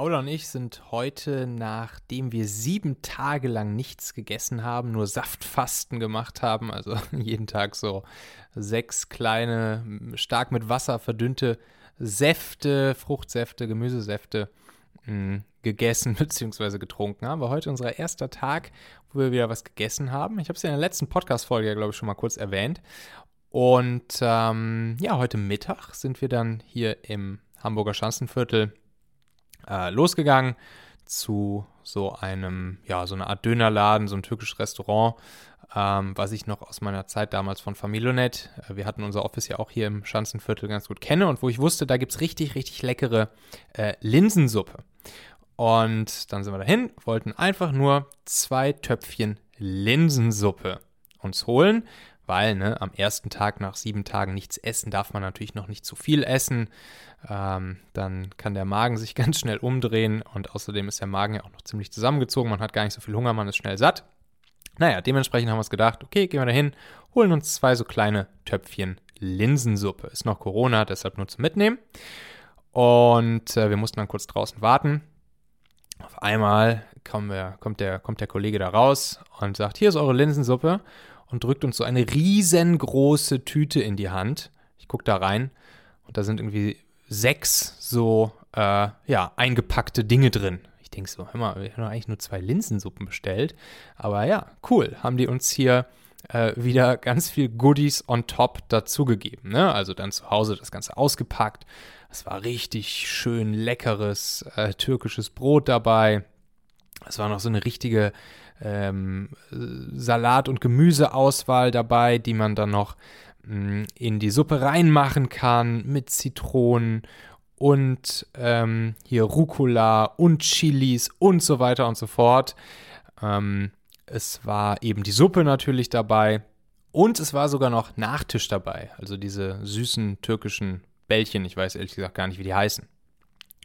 Paula und ich sind heute, nachdem wir sieben Tage lang nichts gegessen haben, nur Saftfasten gemacht haben, also jeden Tag so sechs kleine, stark mit Wasser verdünnte Säfte, Fruchtsäfte, Gemüsesäfte mh, mm, gegessen bzw. getrunken haben. War heute unser erster Tag, wo wir wieder was gegessen haben. Ich habe es ja in der letzten Podcast-Folge, glaube ich, schon mal kurz erwähnt. Und ähm, ja, heute Mittag sind wir dann hier im Hamburger Schanzenviertel äh, losgegangen zu so einem, ja, so einer Art Dönerladen, so ein türkisches Restaurant, ähm, was ich noch aus meiner Zeit damals von Familionet, äh, wir hatten unser Office ja auch hier im Schanzenviertel ganz gut kenne und wo ich wusste, da gibt es richtig, richtig leckere äh, Linsensuppe. Und dann sind wir dahin, wollten einfach nur zwei Töpfchen Linsensuppe uns holen, weil ne, am ersten Tag nach sieben Tagen nichts essen darf man natürlich noch nicht zu viel essen. Ähm, dann kann der Magen sich ganz schnell umdrehen und außerdem ist der Magen ja auch noch ziemlich zusammengezogen. Man hat gar nicht so viel Hunger, man ist schnell satt. Naja, dementsprechend haben wir uns gedacht, okay, gehen wir da hin, holen uns zwei so kleine Töpfchen Linsensuppe. Ist noch Corona, deshalb nur zum Mitnehmen. Und äh, wir mussten dann kurz draußen warten. Auf einmal wir, kommt, der, kommt der Kollege da raus und sagt, hier ist eure Linsensuppe und drückt uns so eine riesengroße Tüte in die Hand. Ich gucke da rein und da sind irgendwie sechs so äh, ja, eingepackte Dinge drin. Ich denke so, hör mal, wir haben eigentlich nur zwei Linsensuppen bestellt. Aber ja, cool, haben die uns hier äh, wieder ganz viel Goodies on top dazugegeben. Ne? Also dann zu Hause das Ganze ausgepackt. Es war richtig schön leckeres äh, türkisches Brot dabei. Es war noch so eine richtige ähm, Salat- und Gemüseauswahl dabei, die man dann noch mh, mm, in die Suppe reinmachen kann mit Zitronen und ähm, hier Rucola und Chilis und so weiter und so fort. Ähm, es war eben die Suppe natürlich dabei und es war sogar noch Nachtisch dabei, also diese süßen türkischen Bällchen. Ich weiß ehrlich gesagt gar nicht, wie die heißen.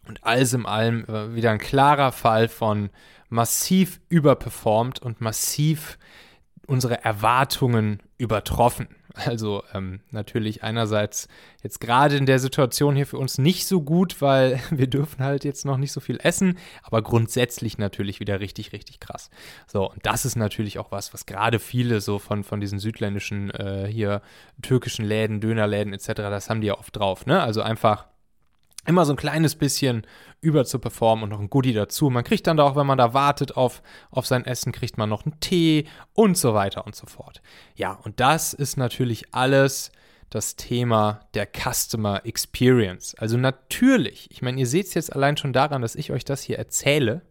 Und alles in allem äh, wieder ein klarer Fall von massiv überperformt und massiv unsere Erwartungen übertroffen. Also ähm, natürlich einerseits jetzt gerade in der Situation hier für uns nicht so gut, weil wir dürfen halt jetzt noch nicht so viel essen, aber grundsätzlich natürlich wieder richtig, richtig krass. So, und das ist natürlich auch was, was gerade viele so von, von diesen südländischen äh, hier türkischen Läden, Dönerläden etc., das haben die ja oft drauf, ne? Also einfach immer so ein kleines bisschen über zu performen und noch ein Goodie dazu. Man kriegt dann da auch, wenn man da wartet auf, auf sein Essen, kriegt man noch einen Tee und so weiter und so fort. Ja, und das ist natürlich alles das Thema der Customer Experience. Also natürlich, ich meine, ihr seht es jetzt allein schon daran, dass ich euch das hier erzähle,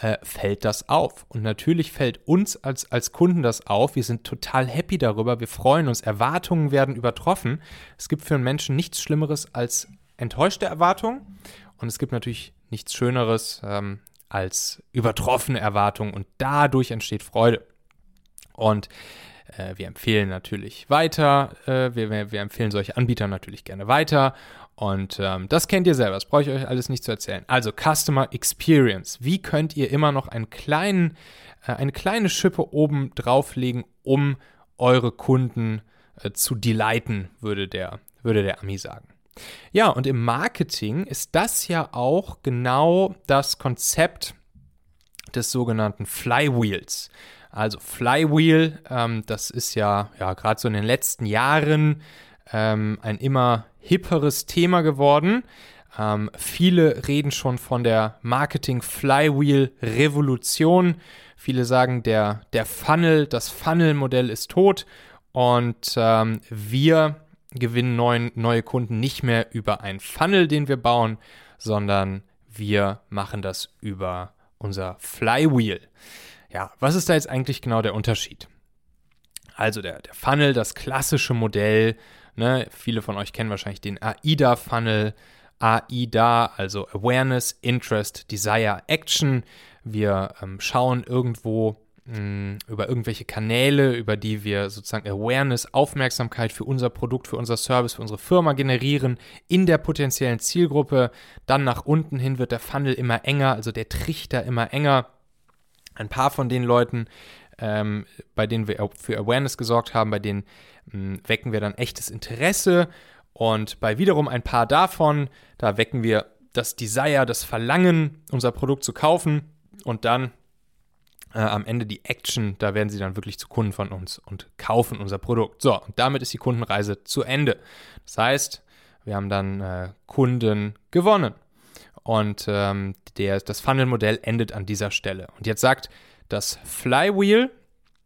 äh, fällt das auf. Und natürlich fällt uns als, als Kunden das auf. Wir sind total happy darüber. Wir freuen uns. Erwartungen werden übertroffen. Es gibt für einen Menschen nichts Schlimmeres als enttäuschte Erwartungen. Und es gibt natürlich nichts Schöneres ähm, als übertroffene Erwartungen und dadurch entsteht Freude. Und äh, wir empfehlen natürlich weiter, äh, wir, wir, empfehlen solche Anbieter natürlich gerne weiter. Und ähm, das kennt ihr selber, das brauche ich euch alles nicht zu erzählen. Also Customer Experience. Wie könnt ihr immer noch einen kleinen, äh, eine kleine Schippe oben drauflegen, um eure Kunden äh, zu delighten, würde der, würde der Ami sagen. Ja, und im Marketing ist das ja auch genau das Konzept des sogenannten Flywheels. Also Flywheel, ähm, das ist ja, ja gerade so in den letzten Jahren ähm, ein immer hipperes Thema geworden. Ähm, viele reden schon von der Marketing-Flywheel-Revolution. Viele sagen, der, der Funnel, das Funnel-Modell ist tot. Und ähm, wir gewinnen neuen, neue Kunden nicht mehr über einen Funnel, den wir bauen, sondern wir machen das über unser Flywheel. Ja, was ist da jetzt eigentlich genau der Unterschied? Also der, der Funnel, das klassische Modell, ne, viele von euch kennen wahrscheinlich den AIDA-Funnel. AIDA, also Awareness, Interest, Desire, Action. Wir ähm, schauen irgendwo über irgendwelche Kanäle, über die wir sozusagen Awareness, Aufmerksamkeit für unser Produkt, für unser Service, für unsere Firma generieren in der potenziellen Zielgruppe. Dann nach unten hin wird der Funnel immer enger, also der Trichter immer enger. Ein paar von den Leuten, ähm, bei denen wir für Awareness gesorgt haben, bei denen mh, wecken wir dann echtes Interesse. Und bei wiederum ein paar davon, da wecken wir das Desire, das Verlangen, unser Produkt zu kaufen und dann äh, am Ende die Action, da werden sie dann wirklich zu Kunden von uns und kaufen unser Produkt. So, und damit ist die Kundenreise zu Ende. Das heißt, wir haben dann äh, Kunden gewonnen. Und ähm, der, das Funnel-Modell endet an dieser Stelle. Und jetzt sagt das Flywheel,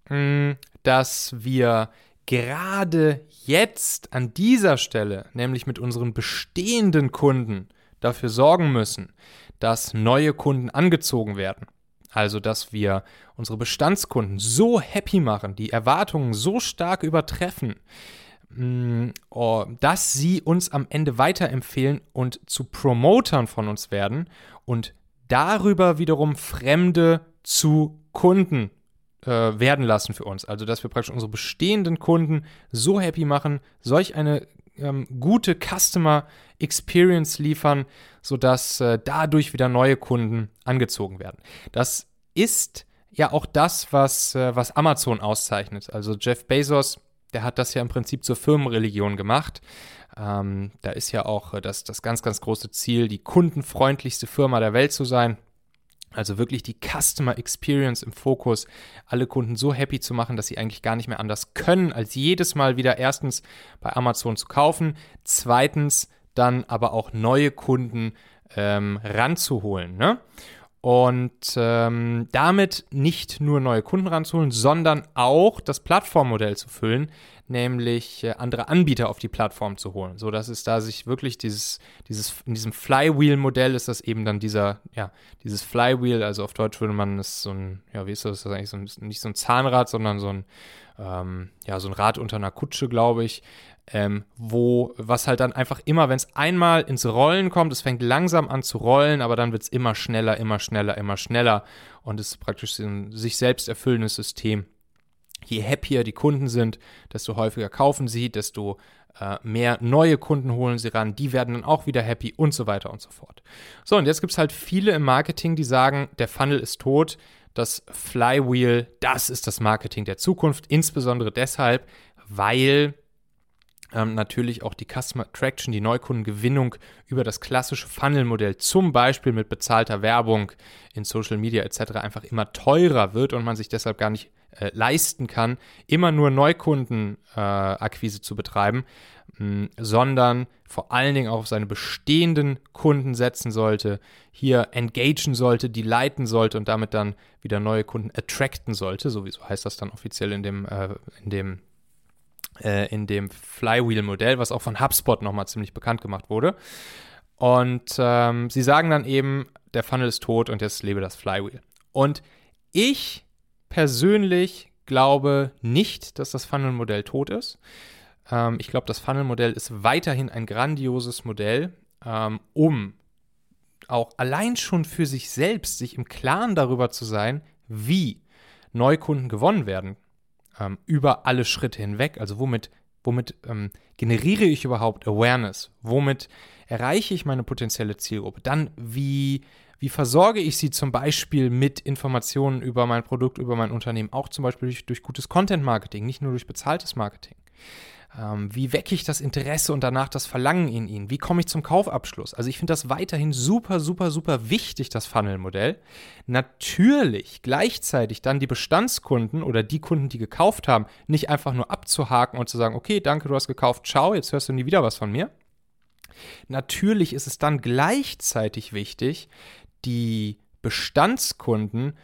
mh, hm, dass wir gerade jetzt an dieser Stelle, nämlich mit unseren bestehenden Kunden, dafür sorgen müssen, dass neue Kunden angezogen werden. Also, dass wir unsere Bestandskunden so happy machen, die Erwartungen so stark übertreffen, mm, oh, dass sie uns am Ende weiterempfehlen und zu Promotern von uns werden und darüber wiederum Fremde zu Kunden äh, werden lassen für uns. Also, dass wir praktisch unsere bestehenden Kunden so happy machen, solch eine ähm, gute Customer Experience liefern, sodass äh, dadurch wieder neue Kunden angezogen werden. Das ist ja auch das, was, äh, was Amazon auszeichnet. Also Jeff Bezos, der hat das ja im Prinzip zur Firmenreligion gemacht. Ähm, da ist ja auch äh, das, das ganz, ganz große Ziel, die kundenfreundlichste Firma der Welt zu sein. Also wirklich die Customer Experience im Fokus, alle Kunden so happy zu machen, dass sie eigentlich gar nicht mehr anders können, als jedes Mal wieder erstens bei Amazon zu kaufen, zweitens dann aber auch neue Kunden ähm, ranzuholen. Ne? Und ähm, damit nicht nur neue Kunden ranzuholen, sondern auch das Plattformmodell zu füllen, nämlich äh, andere Anbieter auf die Plattform zu holen. So dass es da sich wirklich dieses, dieses, in diesem Flywheel-Modell ist das eben dann dieser, ja, dieses Flywheel, also auf Deutsch würde man es so ein, ja, wie ist das, das ist eigentlich so ein, nicht so ein Zahnrad, sondern so ein, ähm, ja, so ein Rad unter einer Kutsche, glaube ich, ähm, wo, was halt dann einfach immer, wenn es einmal ins Rollen kommt, es fängt langsam an zu rollen, aber dann wird es immer schneller, immer schneller, immer schneller und es ist praktisch ein sich selbst erfüllendes System. Je happier die Kunden sind, desto häufiger kaufen sie, desto äh, mehr neue Kunden holen sie ran, die werden dann auch wieder happy und so weiter und so fort. So, und jetzt gibt es halt viele im Marketing, die sagen, der Funnel ist tot, das Flywheel, das ist das Marketing der Zukunft, insbesondere deshalb, weil ähm, natürlich auch die Customer Attraction, die Neukundengewinnung über das klassische Funnel-Modell, zum Beispiel mit bezahlter Werbung in Social Media etc., einfach immer teurer wird und man sich deshalb gar nicht äh, leisten kann, immer nur Neukundenakquise äh, zu betreiben, mh, mm, sondern vor allen Dingen auch auf seine bestehenden Kunden setzen sollte, hier engagen sollte, die leiten sollte und damit dann wieder neue Kunden attracten sollte, sowieso heißt das dann offiziell in dem, äh, in dem äh, in dem Flywheel-Modell, was auch von HubSpot nochmal ziemlich bekannt gemacht wurde. Und ähm, sie sagen dann eben, der Funnel ist tot und jetzt lebe das Flywheel. Und ich persönlich glaube nicht, dass das Funnel-Modell tot ist. Ähm, ich glaube, das Funnel-Modell ist weiterhin ein grandioses Modell, ähm, um auch allein schon für sich selbst sich im Klaren darüber zu sein, wie Neukunden gewonnen werden ähm, über alle Schritte hinweg. Also womit, womit ähm, generiere ich überhaupt Awareness? Womit erreiche ich meine potenzielle Zielgruppe? Dann, wie, wie versorge ich sie zum Beispiel mit Informationen über mein Produkt, über mein Unternehmen? Auch zum Beispiel durch, durch gutes Content-Marketing, nicht nur durch bezahltes Marketing. Ähm, wie wecke ich das Interesse und danach das Verlangen in ihnen? Wie komme ich zum Kaufabschluss? Also ich finde das weiterhin super, super, super wichtig, das Funnel-Modell. Natürlich gleichzeitig dann die Bestandskunden oder die Kunden, die gekauft haben, nicht einfach nur abzuhaken und zu sagen, okay, danke, du hast gekauft, ciao, jetzt hörst du nie wieder was von mir. Natürlich ist es dann gleichzeitig wichtig, die Bestandskunden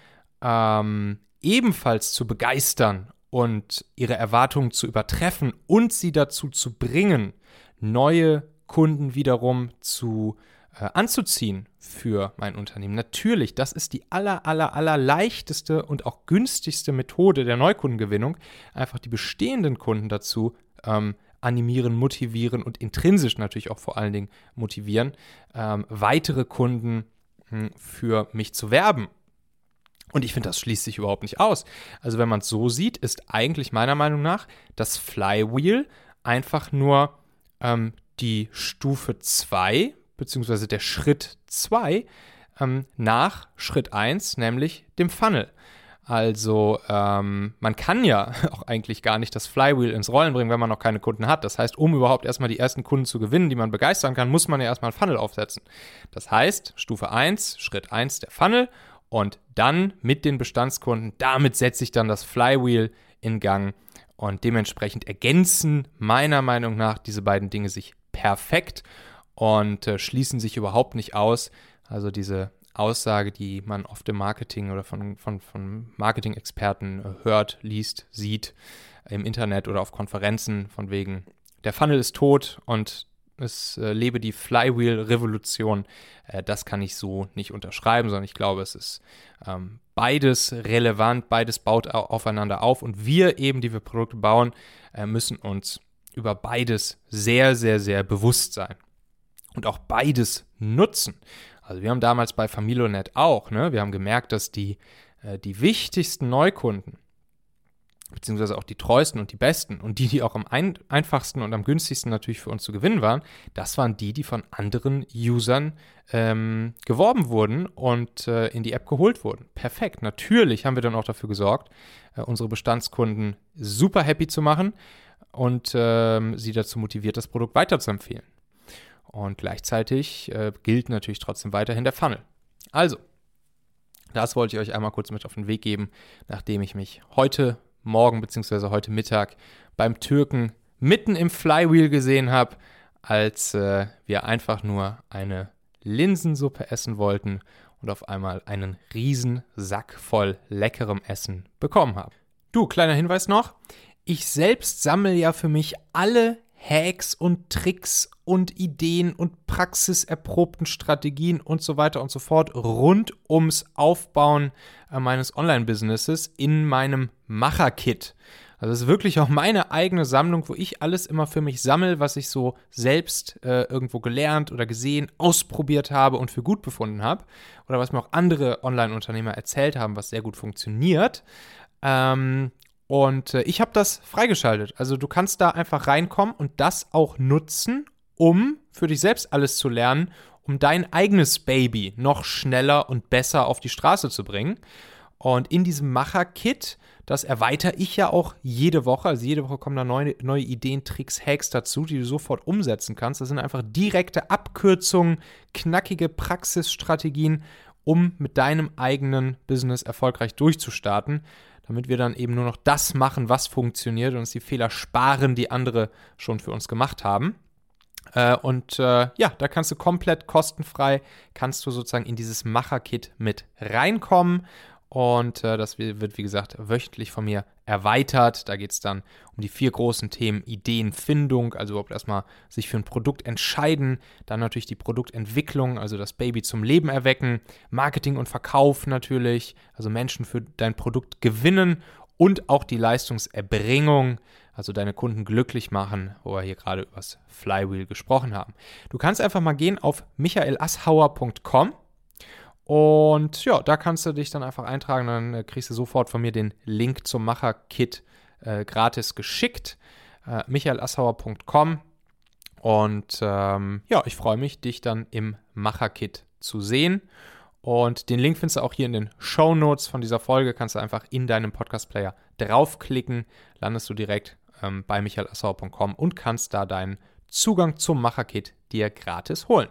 ähm, ebenfalls zu begeistern und ihre Erwartungen zu übertreffen und sie dazu zu bringen, neue Kunden wiederum zu äh, anzuziehen für mein Unternehmen. Natürlich, das ist die aller, aller, aller leichteste und auch günstigste Methode der Neukundengewinnung, einfach die bestehenden Kunden dazu ähm, animieren, motivieren und intrinsisch natürlich auch vor allen Dingen motivieren, ähm, weitere Kunden für mich zu werben und ich finde, das schließt sich überhaupt nicht aus. Also wenn man es so sieht, ist eigentlich meiner Meinung nach das Flywheel einfach nur ähm, die Stufe 2, beziehungsweise der Schritt 2 ähm, nach Schritt 1, nämlich dem Funnel. Also ähm, man kann ja auch eigentlich gar nicht das Flywheel ins Rollen bringen, wenn man noch keine Kunden hat. Das heißt, um überhaupt erstmal die ersten Kunden zu gewinnen, die man begeistern kann, muss man ja erstmal ein Funnel aufsetzen. Das heißt, Stufe 1, Schritt 1 der Funnel und dann mit den Bestandskunden, damit setze ich dann das Flywheel in Gang und dementsprechend ergänzen meiner Meinung nach diese beiden Dinge sich perfekt und äh, schließen sich überhaupt nicht aus. Also diese Aussage, die man oft im Marketing oder von, von, von Marketing-Experten äh, hört, liest, sieht, im Internet oder auf Konferenzen, von wegen, der Funnel ist tot und es äh, lebe die Flywheel-Revolution. Äh, das kann ich so nicht unterschreiben, sondern ich glaube, es ist ähm, beides relevant, beides baut aufeinander auf und wir eben, die wir Produkte bauen, müssen uns über beides sehr, sehr, sehr bewusst sein und auch beides nutzen. Also wir haben damals bei Familonet auch, ne, wir haben gemerkt, dass die, äh, die wichtigsten Neukunden, beziehungsweise auch die treuesten und die besten und die, die auch am ein einfachsten und am günstigsten natürlich für uns zu gewinnen waren, das waren die, die von anderen Usern ähm, geworben wurden und äh, in die App geholt wurden. Perfekt. Natürlich haben wir dann auch dafür gesorgt, äh, unsere Bestandskunden super happy zu machen und ähm, sie dazu motiviert, das Produkt weiterzuempfehlen. Und gleichzeitig äh, gilt natürlich trotzdem weiterhin der Funnel. Also, das wollte ich euch einmal kurz mit auf den Weg geben, nachdem ich mich heute Morgen bzw. heute Mittag beim Türken mitten im Flywheel gesehen habe, als äh, wir einfach nur eine Linsensuppe essen wollten und auf einmal einen riesen Sack voll leckerem Essen bekommen haben. Du, kleiner Hinweis noch. Ich selbst sammle ja für mich alle Hacks und Tricks und Ideen und praxiserprobten Strategien und so weiter und so fort rund ums Aufbauen äh, meines Online-Businesses in meinem Macher-Kit. Also es ist wirklich auch meine eigene Sammlung, wo ich alles immer für mich sammle, was ich so selbst äh, irgendwo gelernt oder gesehen, ausprobiert habe und für gut befunden habe. Oder was mir auch andere Online-Unternehmer erzählt haben, was sehr gut funktioniert. Ähm, und äh, ich habe das freigeschaltet. Also du kannst da einfach reinkommen und das auch nutzen, um für dich selbst alles zu lernen, um dein eigenes Baby noch schneller und besser auf die Straße zu bringen. Und in diesem Macher-Kit, das erweitere ich ja auch jede Woche. Also jede Woche kommen da neue, neue Ideen, Tricks, Hacks dazu, die du sofort umsetzen kannst. Das sind einfach direkte Abkürzungen, knackige Praxisstrategien, um mit deinem eigenen Business erfolgreich durchzustarten damit wir dann eben nur noch das machen, was funktioniert und uns die Fehler sparen, die andere schon für uns gemacht haben. Äh, und äh, ja, da kannst du komplett kostenfrei, kannst du sozusagen in dieses Macher-Kit mit reinkommen. Und äh, das wird, wie gesagt, wöchentlich von mir erweitert. Da geht es dann um die vier großen Themen Ideenfindung, also überhaupt erstmal sich für ein Produkt entscheiden, dann natürlich die Produktentwicklung, also das Baby zum Leben erwecken, Marketing und Verkauf natürlich, also Menschen für dein Produkt gewinnen und auch die Leistungserbringung, also deine Kunden glücklich machen, wo wir hier gerade über das Flywheel gesprochen haben. Du kannst einfach mal gehen auf michaelasshauer.com und ja, da kannst du dich dann einfach eintragen, dann äh, kriegst du sofort von mir den Link zum Macher-Kit äh, gratis geschickt. Äh, michaelassauer.com. Und ähm, ja, ich freue mich, dich dann im Macher-Kit zu sehen. Und den Link findest du auch hier in den Show Notes von dieser Folge. Kannst du einfach in deinem Podcast-Player draufklicken, landest du direkt ähm, bei michaelassauer.com und kannst da deinen Zugang zum Macher-Kit dir gratis holen.